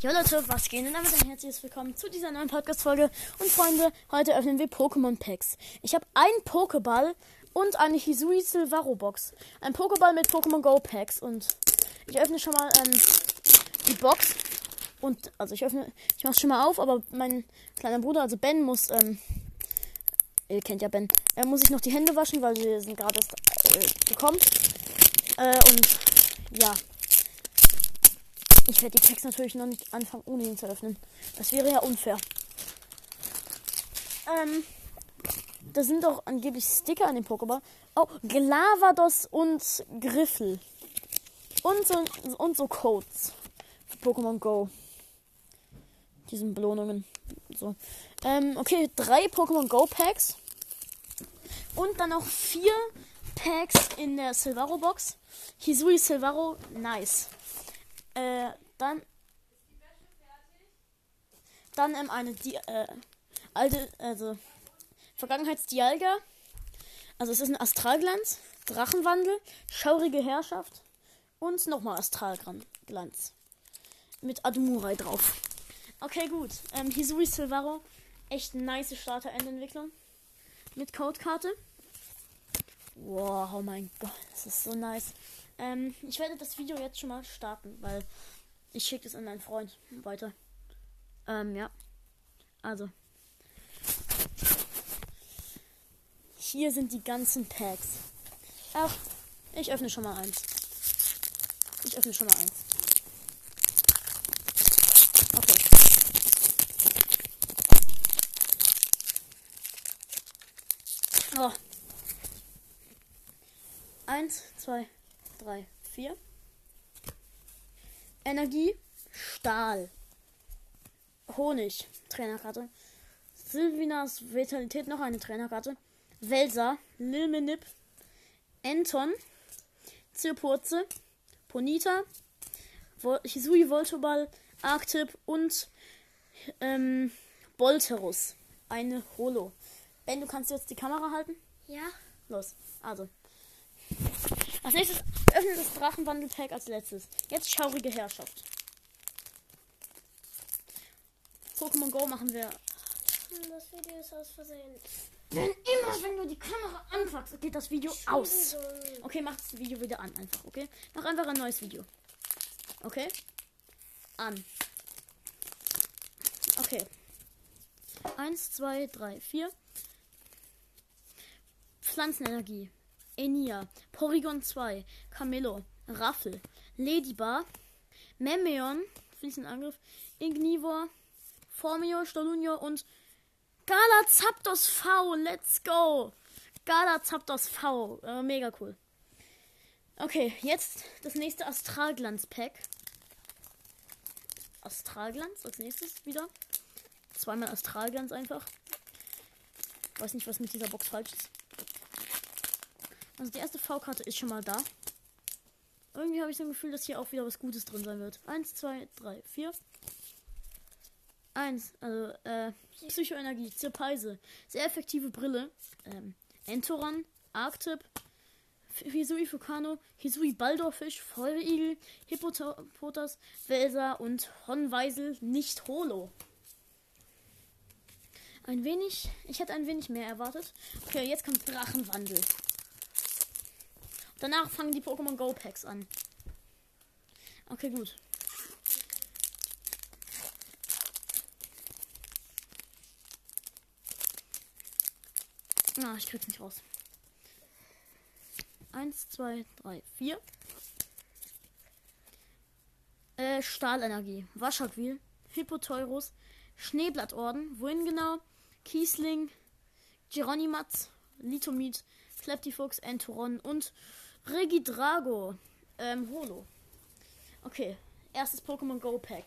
Jo Leute, was geht denn damit ein herzliches Willkommen zu dieser neuen Podcast-Folge. Und Freunde, heute öffnen wir Pokémon-Packs. Ich habe einen Pokéball und eine Hisui Silvaro Box. Ein Pokéball mit Pokémon Go Packs. Und ich öffne schon mal ähm, die Box. Und, also ich öffne, ich mache schon mal auf, aber mein kleiner Bruder, also Ben, muss, ähm, ihr kennt ja Ben, er muss sich noch die Hände waschen, weil wir sind gerade erst äh, gekommen. Äh, und, ja. Ich werde die Packs natürlich noch nicht anfangen, ohne ihn zu öffnen. Das wäre ja unfair. Ähm, da sind doch angeblich Sticker an dem Pokéball. Oh, Glavados und Griffel. Und so, und so Codes. Für Pokémon Go. Diesen Belohnungen. So. Ähm, okay, drei Pokémon Go Packs. Und dann noch vier Packs in der Silvaro Box. Hisui Silvaro, nice. Äh, dann. Dann ähm, eine Di äh, alte, also Vergangenheitsdialga. Also es ist ein Astralglanz, Drachenwandel, schaurige Herrschaft und nochmal Astralglanz. Mit Adumurai drauf. Okay, gut. Ähm, Hisui Silvaro. Echt nice Starter-Endentwicklung. Mit Codekarte. Wow, oh mein Gott, das ist so nice. Ähm, ich werde das Video jetzt schon mal starten, weil ich schicke es an meinen Freund weiter. Ähm, ja. Also. Hier sind die ganzen Packs. Ach, ich öffne schon mal eins. Ich öffne schon mal eins. Okay. Oh. Eins, zwei, drei, vier. Energie, Stahl. Honig, Trainerkarte. Sylvinas Vitalität, noch eine Trainerkarte. Welser, Lilmenip, Anton, Zirpurze, Ponita, Vol Hisui Voltoball, Arctip und ähm, Bolterus. Eine Holo. Ben, du kannst jetzt die Kamera halten? Ja. Los. Also. Als nächstes öffnen das Drachenwandel-Pack als letztes. Jetzt schaurige Herrschaft. Pokémon Go machen wir. Das Video ist aus Versehen. Denn immer, wenn du die Kamera anfasst, geht das Video aus. Okay, mach das Video wieder an, einfach, okay? Mach einfach ein neues Video. Okay? An. Okay. Eins, zwei, drei, vier. Pflanzenenergie. Enia. Porygon 2. Camillo. Raffel. Ladybar. Memeon. Fließender Angriff. Ignivor. Formio, Stolunio und Galazapdos V. Let's go. Galazapdos V. Äh, mega cool. Okay, jetzt das nächste Astralglanz-Pack. Astralglanz als nächstes wieder. Zweimal Astralglanz einfach. Weiß nicht, was mit dieser Box falsch ist. Also die erste V-Karte ist schon mal da. Irgendwie habe ich so ein Gefühl, dass hier auch wieder was Gutes drin sein wird. Eins, zwei, drei, vier. Eins, also äh, Psychoenergie, Zirpeise, sehr effektive Brille, ähm, Entoron, Arctip, Hisui Fukano, Hisui Baldorfisch, Feuerigel, Hippopotas, Welser und Honweisel nicht Holo. Ein wenig, ich hätte ein wenig mehr erwartet. Okay, jetzt kommt Drachenwandel. Danach fangen die Pokémon Go Packs an. Okay, gut. Ah, ich krieg's nicht raus. Eins, zwei, drei, vier. Äh, Stahlenergie. Waschaquil. Hippoteurus. Schneeblattorden. Wohin genau? Kiesling. Geronimatz. Litomid. Kleptifuchs. Entoron. Und Regidrago. Ähm, Holo. Okay. Erstes Pokémon Go Pack.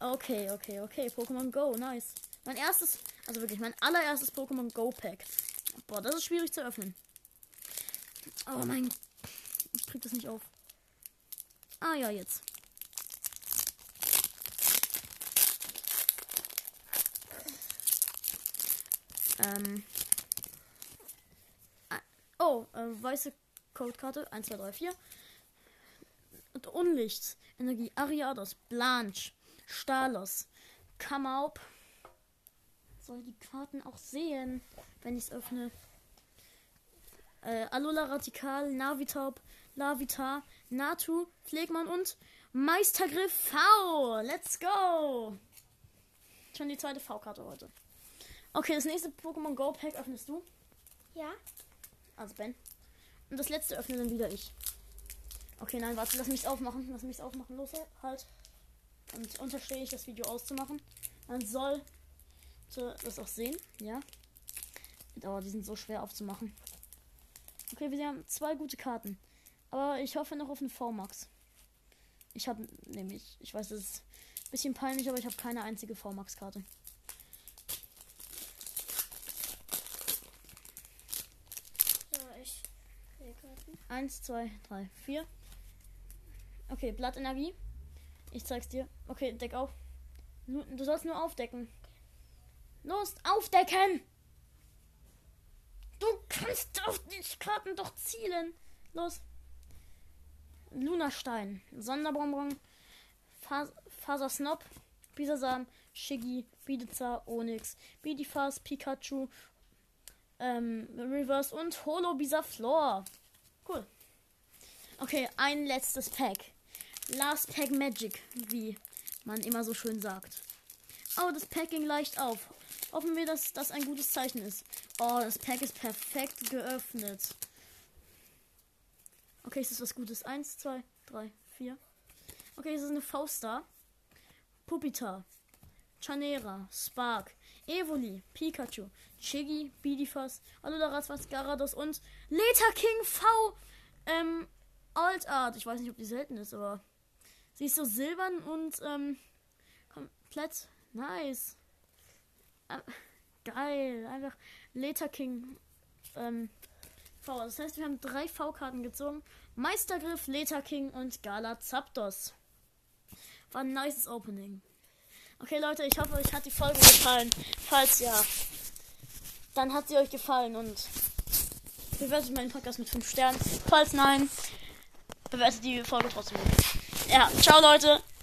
Okay, okay, okay. Pokémon Go. Nice. Mein erstes, also wirklich mein allererstes Pokémon Go Pack. Boah, das ist schwierig zu öffnen. Oh mein. Ich krieg das nicht auf. Ah ja, jetzt. Ähm. Oh, äh, weiße Codekarte. 1, 2, 3, 4. Und Unlicht. Energie. Ariados, Blanche, Stalos, Kamaup. Soll die Karten auch sehen, wenn ich es öffne. Äh, Alola Radikal, Navitaub, Lavita, Natu, Pflegmann und Meistergriff V. Let's go! Schon die zweite V-Karte heute. Okay, das nächste Pokémon Go Pack öffnest du. Ja. Also Ben. Und das letzte öffne dann wieder ich. Okay, nein, warte, lass mich aufmachen. Lass mich aufmachen. Los, halt. Und unterstehe ich das Video auszumachen. Man soll das auch sehen, ja. Aber die sind so schwer aufzumachen. Okay, wir haben zwei gute Karten. Aber ich hoffe noch auf einen V-Max. Ich habe nämlich, ich weiß, das ist ein bisschen peinlich, aber ich habe keine einzige V-Max-Karte. So, ich will Karten. Eins, zwei, drei, vier. Okay, Blattenergie. Ich zeig's dir. Okay, deck auf. Du sollst nur aufdecken. Los, aufdecken! Du kannst auf die Karten doch zielen. Los. Lunastein, Sonderbonbon, Fas Fasersnob, Bisasam, Shiggy, Bideza, Onyx, Bidifas, Pikachu, ähm, Reverse und Holo Bisaflor. Cool. Okay, ein letztes Pack. Last Pack Magic, wie man immer so schön sagt. Oh, das Pack ging leicht auf. Hoffen wir, dass das ein gutes Zeichen ist. Oh, das Pack ist perfekt geöffnet. Okay, ist das was Gutes? Eins, zwei, drei, vier. Okay, es ist eine Faustar. Pupita. Chanera. Spark. Evoli. Pikachu. Chigi. Bidifas. Aludaratzwas. Garados und Leta King V. Ähm, Altart. Ich weiß nicht, ob die selten ist, aber sie ist so silbern und ähm, komplett nice. Ähm, geil. Einfach Leta King ähm, V. Das heißt, wir haben drei V-Karten gezogen. Meistergriff, Leta King und Gala Zapdos. War ein nices Opening. Okay, Leute, ich hoffe, euch hat die Folge gefallen. Falls ja, dann hat sie euch gefallen und bewertet meinen Podcast mit 5 Sternen. Falls nein, bewertet die Folge trotzdem. Ja, ciao, Leute.